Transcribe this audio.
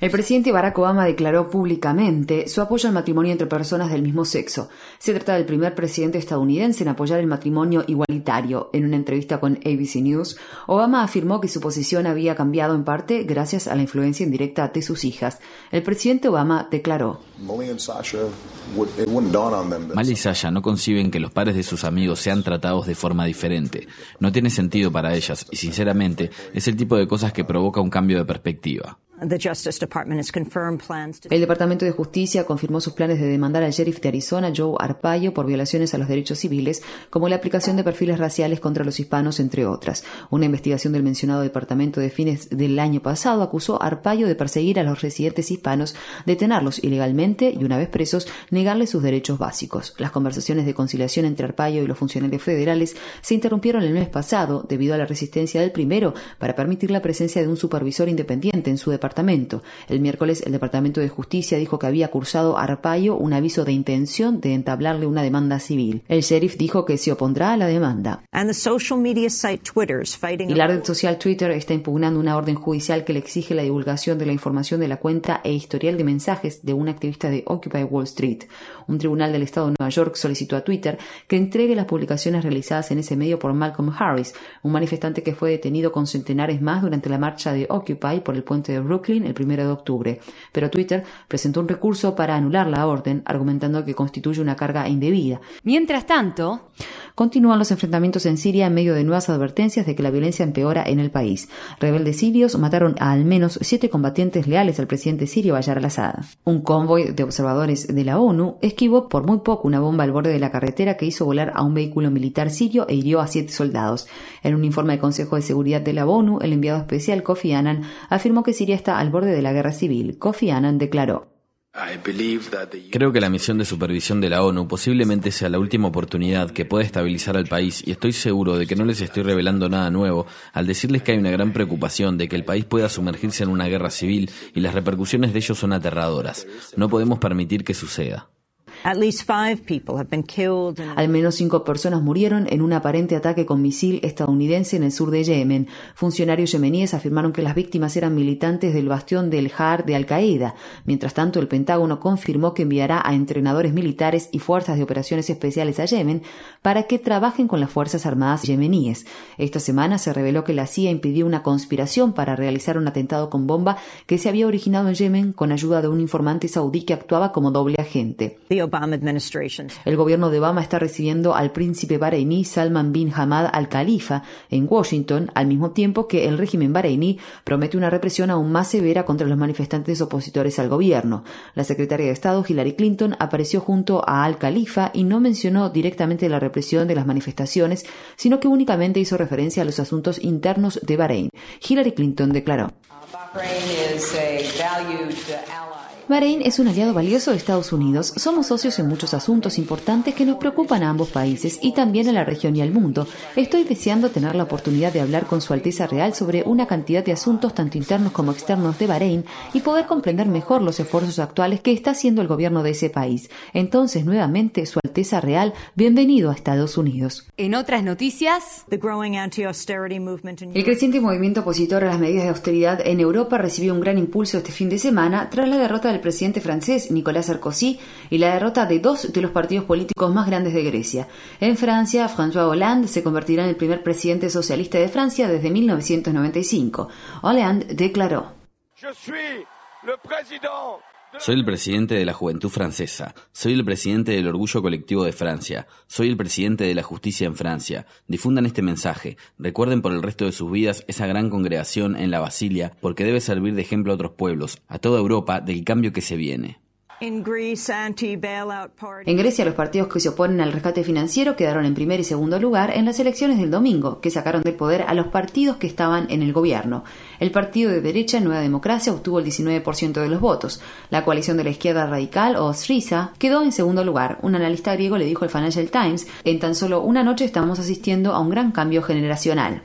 El presidente Barack Obama declaró públicamente su apoyo al matrimonio entre personas del mismo sexo. Se trata del primer presidente estadounidense en apoyar el matrimonio igualitario. En una entrevista con ABC News, Obama afirmó que su posición había cambiado en parte gracias a la influencia indirecta de sus hijas. El presidente Obama declaró: Mal y Sasha no conciben que los padres de sus amigos sean tratados de forma diferente. No tiene sentido para ellas y sinceramente es el tipo de cosas que provoca un cambio de perspectiva. El Departamento de Justicia confirmó sus planes de demandar al sheriff de Arizona, Joe Arpaio, por violaciones a los derechos civiles, como la aplicación de perfiles raciales contra los hispanos, entre otras. Una investigación del mencionado departamento de fines del año pasado acusó a Arpaio de perseguir a los residentes hispanos, detenerlos ilegalmente y, una vez presos, negarles sus derechos básicos. Las conversaciones de conciliación entre Arpaio y los funcionarios federales se interrumpieron el mes pasado debido a la resistencia del primero para permitir la presencia de un supervisor independiente en su departamento el miércoles, el Departamento de Justicia dijo que había cursado a Arpaio un aviso de intención de entablarle una demanda civil. El sheriff dijo que se opondrá a la demanda. Y la red social Twitter está impugnando una orden judicial que le exige la divulgación de la información de la cuenta e historial de mensajes de un activista de Occupy Wall Street. Un tribunal del estado de Nueva York solicitó a Twitter que entregue las publicaciones realizadas en ese medio por Malcolm Harris, un manifestante que fue detenido con centenares más durante la marcha de Occupy por el puente de Brooklyn el 1 de octubre, pero Twitter presentó un recurso para anular la orden, argumentando que constituye una carga indebida. Mientras tanto, continúan los enfrentamientos en Siria en medio de nuevas advertencias de que la violencia empeora en el país. Rebeldes sirios mataron a al menos siete combatientes leales al presidente sirio Bayar al-Assad. Un convoy de observadores de la ONU esquivó por muy poco una bomba al borde de la carretera que hizo volar a un vehículo militar sirio e hirió a siete soldados. En un informe del Consejo de Seguridad de la ONU, el enviado especial Kofi Annan afirmó que Siria está al borde de la guerra civil, Kofi Annan declaró. Creo que la misión de supervisión de la ONU posiblemente sea la última oportunidad que pueda estabilizar al país y estoy seguro de que no les estoy revelando nada nuevo al decirles que hay una gran preocupación de que el país pueda sumergirse en una guerra civil y las repercusiones de ello son aterradoras. No podemos permitir que suceda. Al menos cinco personas murieron en un aparente ataque con misil estadounidense en el sur de Yemen. Funcionarios yemeníes afirmaron que las víctimas eran militantes del bastión del Har de Al-Qaeda. Mientras tanto, el Pentágono confirmó que enviará a entrenadores militares y fuerzas de operaciones especiales a Yemen para que trabajen con las Fuerzas Armadas yemeníes. Esta semana se reveló que la CIA impidió una conspiración para realizar un atentado con bomba que se había originado en Yemen con ayuda de un informante saudí que actuaba como doble agente. El gobierno de Obama está recibiendo al príncipe bareiní Salman bin Hamad al Khalifa en Washington, al mismo tiempo que el régimen bareiní promete una represión aún más severa contra los manifestantes opositores al gobierno. La secretaria de Estado Hillary Clinton apareció junto a al Khalifa y no mencionó directamente la represión de las manifestaciones, sino que únicamente hizo referencia a los asuntos internos de Bahrein. Hillary Clinton declaró. Bahrein es un aliado valioso de Estados Unidos. Somos socios en muchos asuntos importantes que nos preocupan a ambos países y también a la región y al mundo. Estoy deseando tener la oportunidad de hablar con Su Alteza Real sobre una cantidad de asuntos tanto internos como externos de Bahrein y poder comprender mejor los esfuerzos actuales que está haciendo el gobierno de ese país. Entonces, nuevamente, Su Alteza Real, bienvenido a Estados Unidos. En otras noticias, el creciente movimiento opositor a las medidas de austeridad en Europa recibió un gran impulso este fin de semana tras la derrota del presidente francés Nicolas Sarkozy y la derrota de dos de los partidos políticos más grandes de Grecia. En Francia, François Hollande se convertirá en el primer presidente socialista de Francia desde 1995. Hollande declaró. Soy el presidente de la juventud francesa. Soy el presidente del orgullo colectivo de Francia. Soy el presidente de la justicia en Francia. Difundan este mensaje. Recuerden por el resto de sus vidas esa gran congregación en la Basilia, porque debe servir de ejemplo a otros pueblos, a toda Europa, del cambio que se viene. En Grecia, los partidos que se oponen al rescate financiero quedaron en primer y segundo lugar en las elecciones del domingo, que sacaron del poder a los partidos que estaban en el gobierno. El partido de derecha Nueva Democracia obtuvo el 19% de los votos. La coalición de la izquierda radical, o Syriza, quedó en segundo lugar. Un analista griego le dijo al Financial Times, en tan solo una noche estamos asistiendo a un gran cambio generacional.